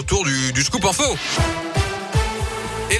retour du, du scoop info.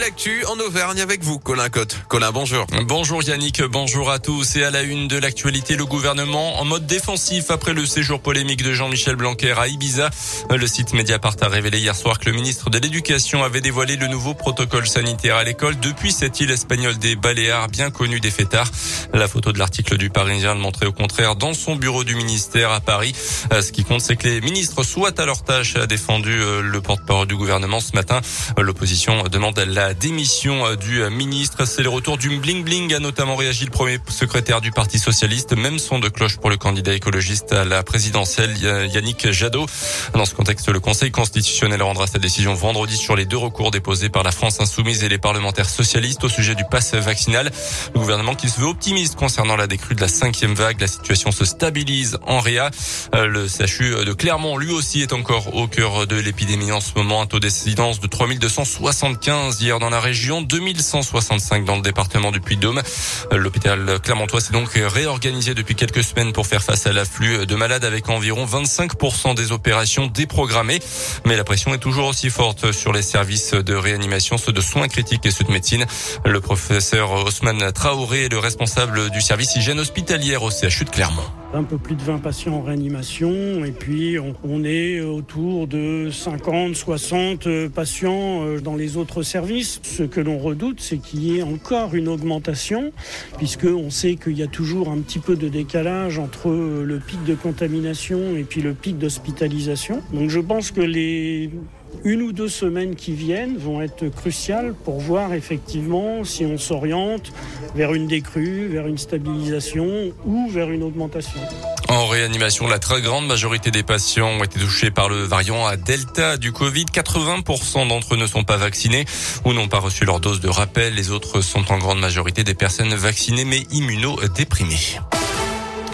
L'actu en Auvergne avec vous, Colin Cotte? Colin, bonjour. Bonjour Yannick, bonjour à tous. Et à la une de l'actualité, le gouvernement en mode défensif après le séjour polémique de Jean-Michel Blanquer à Ibiza. Le site Mediapart a révélé hier soir que le ministre de l'Éducation avait dévoilé le nouveau protocole sanitaire à l'école depuis cette île espagnole des Baléares, bien connue des fêtards. La photo de l'article du Parisien le montrait au contraire dans son bureau du ministère à Paris. Euh, ce qui compte, c'est que les ministres soient à leur tâche, a défendu euh, le porte-parole du gouvernement ce matin. Euh, l'opposition demande la la démission euh, du euh, ministre. C'est le retour du bling bling, a notamment réagi le premier secrétaire du Parti socialiste. Même son de cloche pour le candidat écologiste à la présidentielle, Yannick Jadot. Dans ce contexte, le Conseil constitutionnel rendra sa décision vendredi sur les deux recours déposés par la France insoumise et les parlementaires socialistes au sujet du pass vaccinal. Le gouvernement qui se veut optimiste concernant la décrue de la cinquième vague. La situation se stabilise en Réa. Euh, le CHU de Clermont, lui aussi, est encore au cœur de l'épidémie en ce moment. Un taux d'incidence de 3275 dans la région, 2165 dans le département du Puy-de-Dôme. L'hôpital Clermontois s'est donc réorganisé depuis quelques semaines pour faire face à l'afflux de malades avec environ 25% des opérations déprogrammées. Mais la pression est toujours aussi forte sur les services de réanimation, ceux de soins critiques et ceux de médecine. Le professeur Osman Traoré est le responsable du service hygiène hospitalière au CHU de Clermont un peu plus de 20 patients en réanimation et puis on, est autour de 50, 60 patients euh, dans les autres services. Ce que l'on redoute, c'est qu'il y ait encore une augmentation puisqu'on sait qu'il y a toujours un petit peu de décalage entre le pic de contamination et puis le pic d'hospitalisation. Donc je pense que les une ou deux semaines qui viennent vont être cruciales pour voir effectivement si on s'oriente vers une décrue, vers une stabilisation ou vers une augmentation. En réanimation, la très grande majorité des patients ont été touchés par le variant à Delta du Covid. 80% d'entre eux ne sont pas vaccinés ou n'ont pas reçu leur dose de rappel. Les autres sont en grande majorité des personnes vaccinées mais immunodéprimées.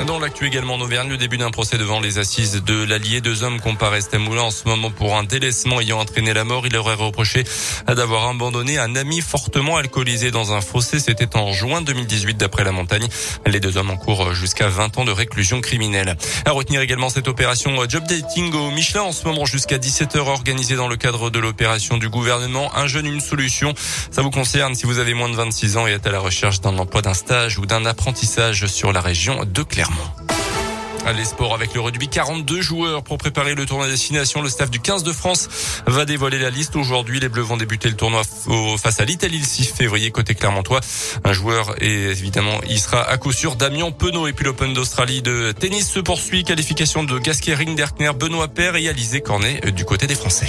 Dans l'actu également en Auvergne, le début d'un procès devant les assises de l'Allier. Deux hommes comparaissent à Moulin en ce moment pour un délaissement ayant entraîné la mort. Il leur aurait reproché d'avoir abandonné un ami fortement alcoolisé dans un fossé. C'était en juin 2018 d'après la montagne. Les deux hommes encourent jusqu'à 20 ans de réclusion criminelle. À retenir également cette opération job dating au Michelin en ce moment jusqu'à 17h organisée dans le cadre de l'opération du gouvernement. Un jeune, une solution. Ça vous concerne si vous avez moins de 26 ans et êtes à la recherche d'un emploi, d'un stage ou d'un apprentissage sur la région de Clermont. Les sports avec le rugby, 42 joueurs pour préparer le tournoi destination. Le staff du 15 de France va dévoiler la liste. Aujourd'hui, les Bleus vont débuter le tournoi face à l'Italie le 6 février côté Clermontois. Un joueur évidemment, il sera à coup sûr Damien Penaud. Et puis l'Open d'Australie de tennis se poursuit. Qualification de Gasquet Rinderkner, Benoît Paire et Alizé Cornet du côté des Français.